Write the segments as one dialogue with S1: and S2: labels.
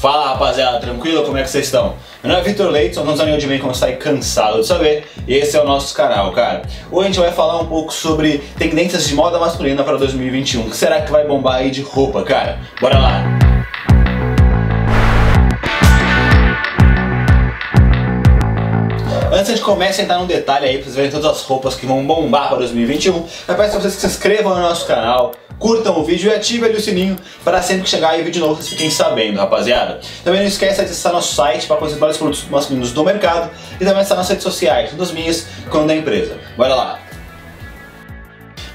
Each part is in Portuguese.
S1: Fala rapaziada, tranquilo? Como é que vocês estão? Meu nome é Vitor Leite, sou um cansado de bem como está cansado de saber, e esse é o nosso canal, cara. Hoje a gente vai falar um pouco sobre tendências de moda masculina para 2021. O que será que vai bombar aí de roupa, cara? Bora lá! Antes de começar a entrar no detalhe aí, para vocês verem todas as roupas que vão bombar para 2021, eu peço a vocês que se inscrevam no nosso canal, curtam o vídeo e ativem o sininho para sempre que chegar aí vídeo novo vocês fiquem sabendo, rapaziada. Também não esqueça de acessar nosso site para conhecer vários produtos masculinos do mercado e também acessar nossas redes sociais, tanto as minhas quanto da empresa. Bora lá!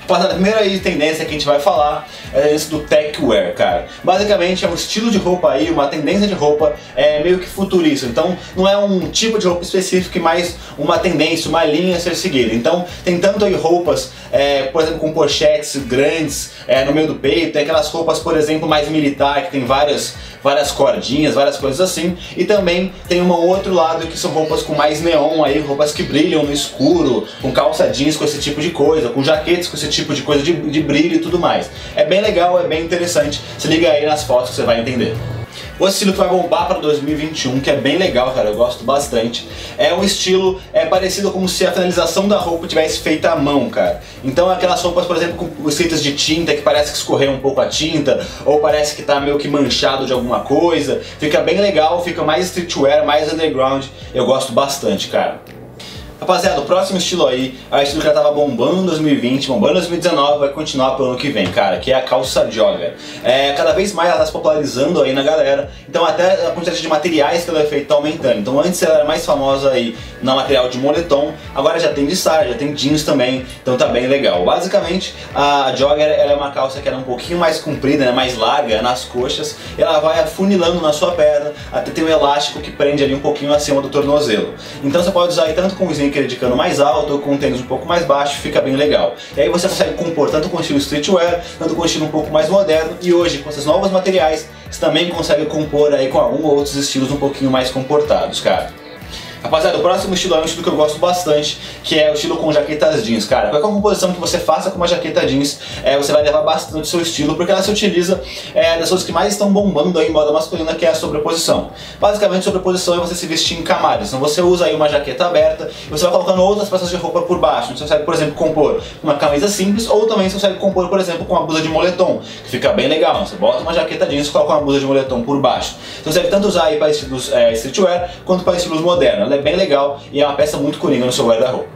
S1: Rapaziada, a primeira tendência que a gente vai falar é esse do tech wear, cara. Basicamente é um estilo de roupa aí, uma tendência de roupa é meio que futurista. Então não é um tipo de roupa específico, mas uma tendência, uma linha a ser seguida. Então tem tanto aí roupas, é, por exemplo, com pochetes grandes é, no meio do peito, tem aquelas roupas, por exemplo, mais militar, que tem várias, várias cordinhas, várias coisas assim. E também tem um outro lado que são roupas com mais neon aí, roupas que brilham no escuro, com calça jeans com esse tipo de coisa, com jaquetes com esse tipo de coisa de, de brilho e tudo mais. É bem legal, é bem interessante. Se liga aí nas fotos que você vai entender. O estilo que vai bombar para 2021, que é bem legal, cara, eu gosto bastante. É um estilo é parecido como se a finalização da roupa tivesse feita à mão, cara. Então aquelas roupas, por exemplo, com escritas de tinta que parece que escorreu um pouco a tinta, ou parece que tá meio que manchado de alguma coisa. Fica bem legal, fica mais streetwear, mais underground. Eu gosto bastante, cara. Rapaziada, o próximo estilo aí é o estilo que já tava bombando em 2020, bombando em 2019, vai continuar pro ano que vem, cara, que é a calça jogger. É, cada vez mais ela tá se popularizando aí na galera, então até a quantidade de materiais que ela é feita tá aumentando. Então antes ela era mais famosa aí na material de moletom, agora já tem de saia, já tem jeans também, então tá bem legal. Basicamente, a jogger ela é uma calça que era um pouquinho mais comprida, né, mais larga nas coxas, ela vai afunilando na sua perna, até tem um elástico que prende ali um pouquinho acima do tornozelo. Então você pode usar aí tanto com o sneaker de cano mais alto com um tênis um pouco mais baixo, fica bem legal. E aí você consegue compor tanto com estilo streetwear, tanto com estilo um pouco mais moderno e hoje com esses novos materiais você também consegue compor aí com algum outros estilos um pouquinho mais comportados, cara. Rapaziada, o próximo estilo é um estilo que eu gosto bastante, que é o estilo com jaquetas jeans, cara. Qualquer composição que você faça com uma jaqueta jeans, é, você vai levar bastante o seu estilo, porque ela se utiliza é, das coisas que mais estão bombando aí em moda masculina, que é a sobreposição. Basicamente, sobreposição é você se vestir em camadas. Então você usa aí uma jaqueta aberta e você vai colocando outras peças de roupa por baixo. Então, você consegue, por exemplo, compor uma camisa simples, ou também você consegue compor, por exemplo, com uma blusa de moletom, que fica bem legal. Você bota uma jaqueta jeans e coloca uma blusa de moletom por baixo. Então você deve tanto usar aí para estilos é, streetwear, quanto para estilos modernos ela é bem legal e é uma peça muito coringa no seu guarda-roupa.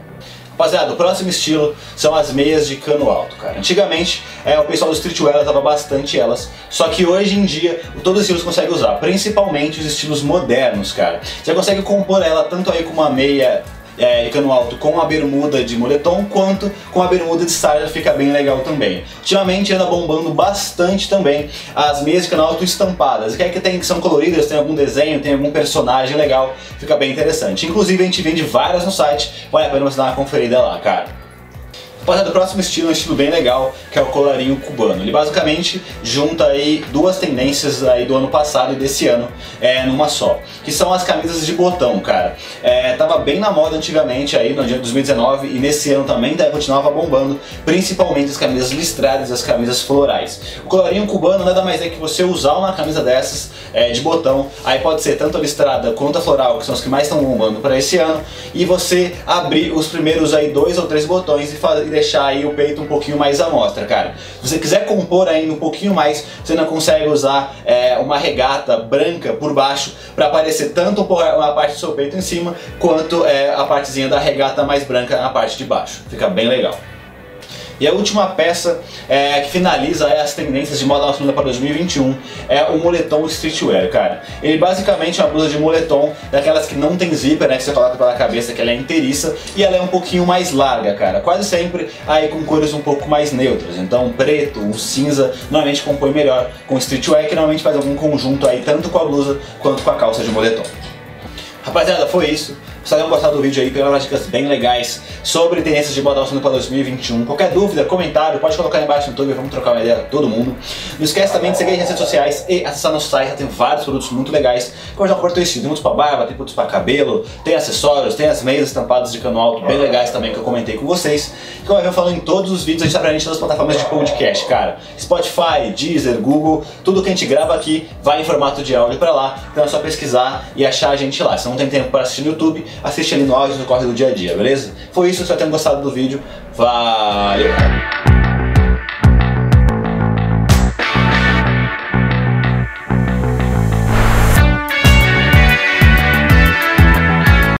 S1: Rapaziada, o próximo estilo são as meias de cano alto, cara. Antigamente, é, o pessoal do streetwear usava bastante elas, só que hoje em dia, todos os estilos conseguem usar, principalmente os estilos modernos, cara. Você consegue compor ela tanto aí com uma meia é, cano alto com a bermuda de moletom, quanto com a bermuda de sarja fica bem legal também. Ultimamente anda bombando bastante também as meias de cano alto estampadas, que é que tem que são coloridas, tem algum desenho, tem algum personagem legal, fica bem interessante. Inclusive a gente vende várias no site, vale a pena você dar uma conferida lá, cara. Rapaziada, o próximo estilo é um estilo bem legal, que é o colarinho cubano. Ele basicamente junta aí duas tendências aí do ano passado e desse ano é, numa só, que são as camisas de botão, cara. É, tava bem na moda antigamente aí no dia de 2019 e nesse ano também daí continuava bombando, principalmente as camisas listradas e as camisas florais. O colarinho cubano nada mais é que você usar uma camisa dessas é, de botão, aí pode ser tanto a listrada quanto a floral, que são as que mais estão bombando para esse ano, e você abrir os primeiros aí dois ou três botões e fazer deixar aí o peito um pouquinho mais à mostra, cara. Se você quiser compor ainda um pouquinho mais, você não consegue usar é, uma regata branca por baixo para aparecer tanto a parte do seu peito em cima, quanto é, a partezinha da regata mais branca na parte de baixo. Fica bem legal. E a última peça é, que finaliza as tendências de moda masculina para 2021 é o moletom streetwear, cara. Ele basicamente é uma blusa de moletom, daquelas que não tem zíper, né, que você coloca pela cabeça, que ela é inteiriça, e ela é um pouquinho mais larga, cara. Quase sempre aí com cores um pouco mais neutras. Então preto, um cinza, normalmente compõe melhor com streetwear, que normalmente faz algum conjunto aí, tanto com a blusa quanto com a calça de moletom. Rapaziada, foi isso. Espero tenham gostado do vídeo aí, umas dicas bem legais sobre tendências de moda para 2021. Qualquer dúvida, comentário, pode colocar aí embaixo no YouTube, vamos trocar uma ideia todo mundo. Não esquece também de seguir nas redes sociais e acessar nosso site, tem vários produtos muito legais. Como já esse, tem produtos para barba, tem produtos para cabelo, tem acessórios, tem as meias estampadas de cano alto bem legais também que eu comentei com vocês. Que eu falando em todos os vídeos, a gente tá presente nas plataformas de podcast, cara. Spotify, Deezer, Google, tudo que a gente grava aqui vai em formato de áudio para lá. Então é só pesquisar e achar a gente lá. Se não tem tempo para assistir no YouTube, assiste ali áudio no corre do dia a dia, beleza? Foi isso, espero que tenham gostado do vídeo. Valeu!